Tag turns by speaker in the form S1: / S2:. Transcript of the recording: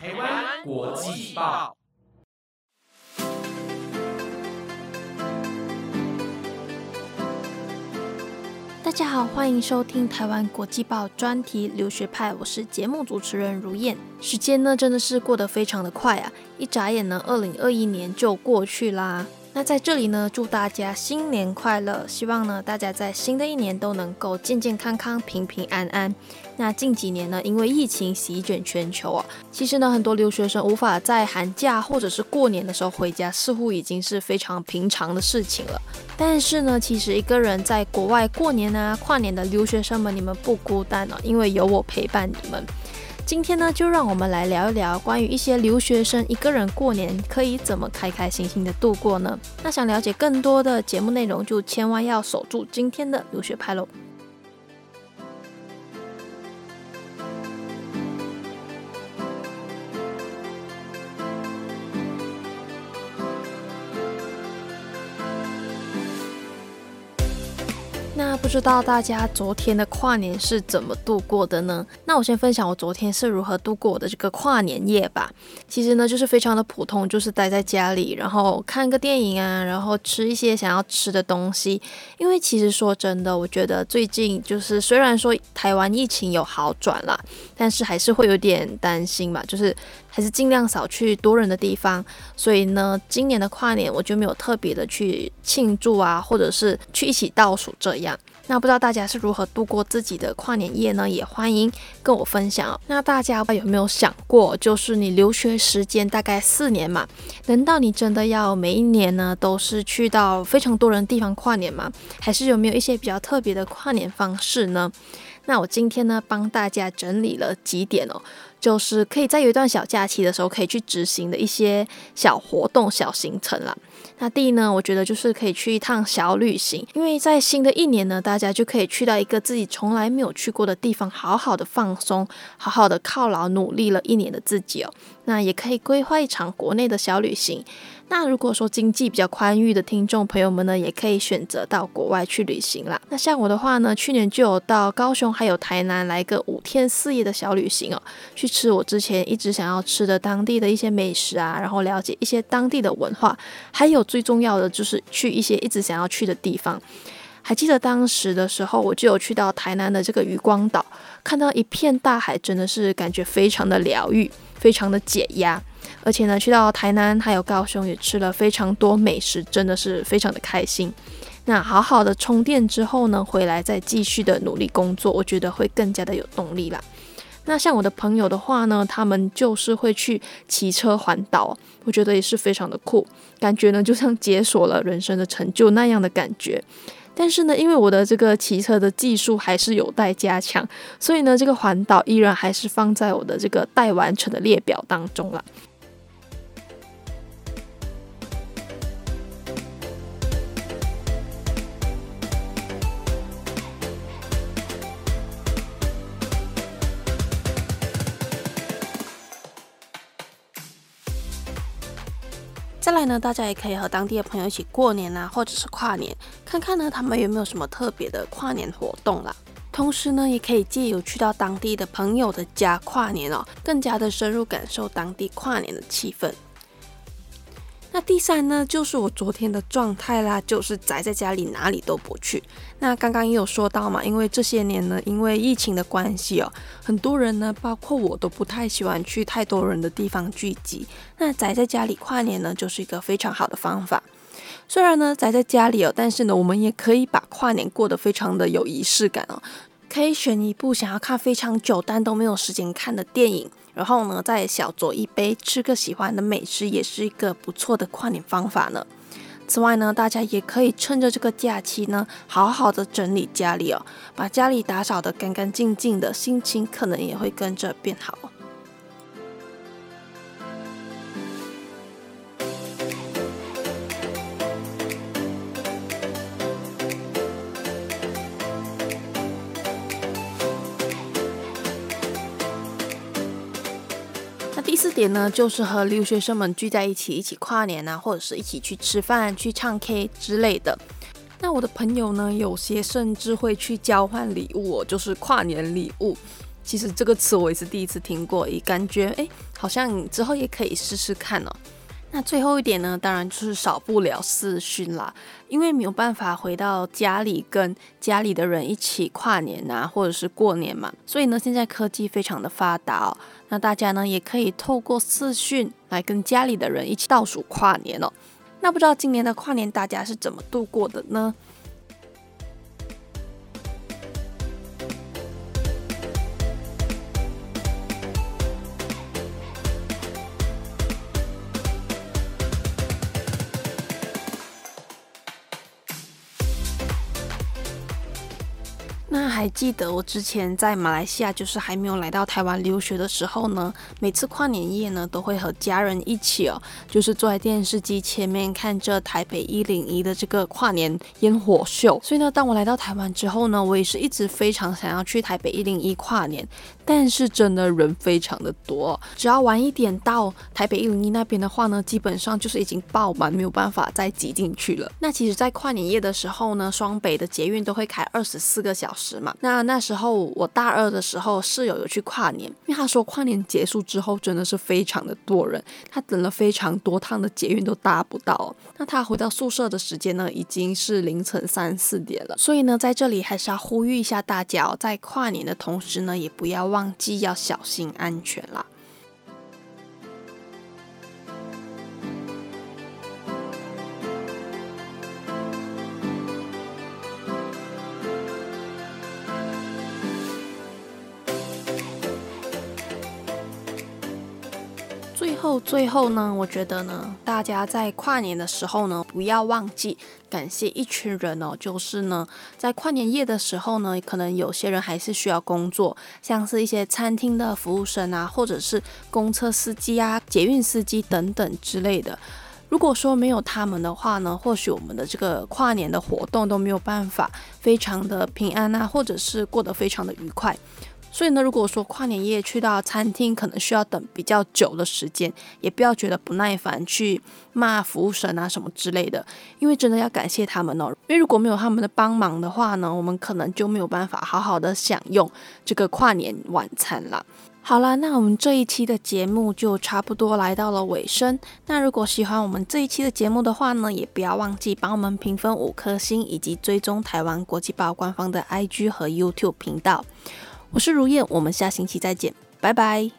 S1: 台湾国际报
S2: 大家好，欢迎收听台湾国际报专题留学派，我是节目主持人如燕。时间呢真的是过得非常的快啊，一眨眼呢，二零二一年就过去啦。那在这里呢，祝大家新年快乐！希望呢，大家在新的一年都能够健健康康、平平安安。那近几年呢，因为疫情席卷全球啊，其实呢，很多留学生无法在寒假或者是过年的时候回家，似乎已经是非常平常的事情了。但是呢，其实一个人在国外过年啊、跨年的留学生们，你们不孤单哦，因为有我陪伴你们。今天呢，就让我们来聊一聊关于一些留学生一个人过年可以怎么开开心心的度过呢？那想了解更多的节目内容，就千万要守住今天的留学派喽。那不知道大家昨天的跨年是怎么度过的呢？那我先分享我昨天是如何度过我的这个跨年夜吧。其实呢，就是非常的普通，就是待在家里，然后看个电影啊，然后吃一些想要吃的东西。因为其实说真的，我觉得最近就是虽然说台湾疫情有好转了，但是还是会有点担心嘛，就是还是尽量少去多人的地方。所以呢，今年的跨年我就没有特别的去庆祝啊，或者是去一起倒数这样。那不知道大家是如何度过自己的跨年夜呢？也欢迎跟我分享。那大家有没有想过，就是你留学时间大概四年嘛？难道你真的要每一年呢都是去到非常多人的地方跨年吗？还是有没有一些比较特别的跨年方式呢？那我今天呢帮大家整理了几点哦，就是可以在有一段小假期的时候可以去执行的一些小活动、小行程啦。那第一呢，我觉得就是可以去一趟小旅行，因为在新的一年呢，大家就可以去到一个自己从来没有去过的地方，好好的放松，好好的犒劳努力了一年的自己哦。那也可以规划一场国内的小旅行。那如果说经济比较宽裕的听众朋友们呢，也可以选择到国外去旅行啦。那像我的话呢，去年就有到高雄还有台南来个五天四夜的小旅行哦，去吃我之前一直想要吃的当地的一些美食啊，然后了解一些当地的文化，还有最重要的就是去一些一直想要去的地方。还记得当时的时候，我就有去到台南的这个渔光岛，看到一片大海，真的是感觉非常的疗愈，非常的解压。而且呢，去到台南还有高雄也吃了非常多美食，真的是非常的开心。那好好的充电之后呢，回来再继续的努力工作，我觉得会更加的有动力啦。那像我的朋友的话呢，他们就是会去骑车环岛，我觉得也是非常的酷，感觉呢就像解锁了人生的成就那样的感觉。但是呢，因为我的这个骑车的技术还是有待加强，所以呢，这个环岛依然还是放在我的这个待完成的列表当中了。再来呢，大家也可以和当地的朋友一起过年啊，或者是跨年，看看呢他们有没有什么特别的跨年活动啦。同时呢，也可以借由去到当地的朋友的家跨年哦，更加的深入感受当地跨年的气氛。那第三呢，就是我昨天的状态啦，就是宅在家里，哪里都不去。那刚刚也有说到嘛，因为这些年呢，因为疫情的关系哦，很多人呢，包括我都不太喜欢去太多人的地方聚集。那宅在家里跨年呢，就是一个非常好的方法。虽然呢宅在家里哦，但是呢，我们也可以把跨年过得非常的有仪式感哦。可以选一部想要看非常久但都没有时间看的电影。然后呢，再小酌一杯，吃个喜欢的美食，也是一个不错的跨年方法呢。此外呢，大家也可以趁着这个假期呢，好好的整理家里哦，把家里打扫的干干净净的，心情可能也会跟着变好。那第四点呢，就是和留学生们聚在一起，一起跨年啊，或者是一起去吃饭、去唱 K 之类的。那我的朋友呢，有些甚至会去交换礼物，就是跨年礼物。其实这个词我也是第一次听过，也感觉诶好像之后也可以试试看哦。那最后一点呢，当然就是少不了四讯啦，因为没有办法回到家里跟家里的人一起跨年啊，或者是过年嘛，所以呢，现在科技非常的发达哦，那大家呢也可以透过四讯来跟家里的人一起倒数跨年哦。那不知道今年的跨年大家是怎么度过的呢？mamá. 还记得我之前在马来西亚，就是还没有来到台湾留学的时候呢，每次跨年夜呢，都会和家人一起哦，就是坐在电视机前面看着台北一零一的这个跨年烟火秀。所以呢，当我来到台湾之后呢，我也是一直非常想要去台北一零一跨年，但是真的人非常的多，只要晚一点到台北一零一那边的话呢，基本上就是已经爆满，没有办法再挤进去了。那其实，在跨年夜的时候呢，双北的捷运都会开二十四个小时。时那那时候我大二的时候，室友有去跨年，因为他说跨年结束之后真的是非常的多人，他等了非常多趟的捷运都搭不到。那他回到宿舍的时间呢，已经是凌晨三四点了。所以呢，在这里还是要呼吁一下大家，在跨年的同时呢，也不要忘记要小心安全啦。最后，最后呢，我觉得呢，大家在跨年的时候呢，不要忘记感谢一群人哦。就是呢，在跨年夜的时候呢，可能有些人还是需要工作，像是一些餐厅的服务生啊，或者是公车司机啊、捷运司机等等之类的。如果说没有他们的话呢，或许我们的这个跨年的活动都没有办法非常的平安啊，或者是过得非常的愉快。所以呢，如果说跨年夜去到餐厅，可能需要等比较久的时间，也不要觉得不耐烦去骂服务生啊什么之类的，因为真的要感谢他们哦。因为如果没有他们的帮忙的话呢，我们可能就没有办法好好的享用这个跨年晚餐了。好啦，那我们这一期的节目就差不多来到了尾声。那如果喜欢我们这一期的节目的话呢，也不要忘记帮我们评分五颗星，以及追踪台湾国际报官方的 IG 和 YouTube 频道。我是如燕，我们下星期再见，拜拜。